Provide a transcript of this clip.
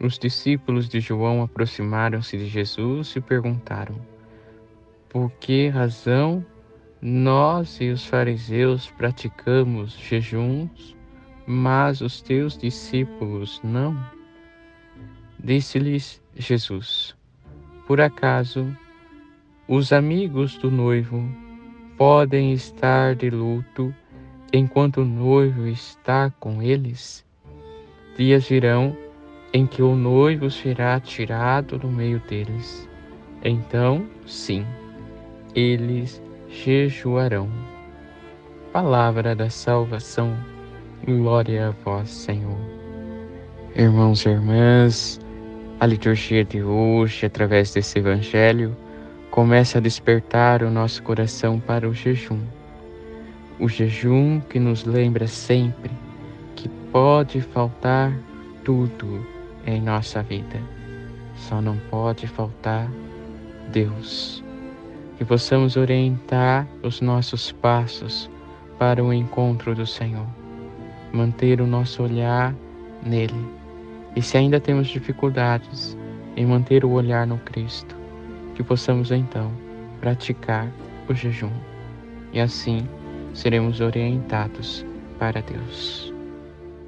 os discípulos de João aproximaram-se de Jesus e perguntaram: Por que razão nós e os fariseus praticamos jejuns, mas os teus discípulos não? Disse-lhes Jesus: Por acaso os amigos do noivo podem estar de luto enquanto o noivo está com eles? Dias virão em que o noivo será tirado do meio deles. Então, sim, eles jejuarão. Palavra da salvação, glória a vós, Senhor. Irmãos e irmãs, a liturgia de hoje, através desse evangelho, começa a despertar o nosso coração para o jejum. O jejum que nos lembra sempre que pode faltar tudo em nossa vida. Só não pode faltar Deus. Que possamos orientar os nossos passos para o encontro do Senhor, manter o nosso olhar nele. E se ainda temos dificuldades em manter o olhar no Cristo, que possamos então praticar o jejum e assim seremos orientados para Deus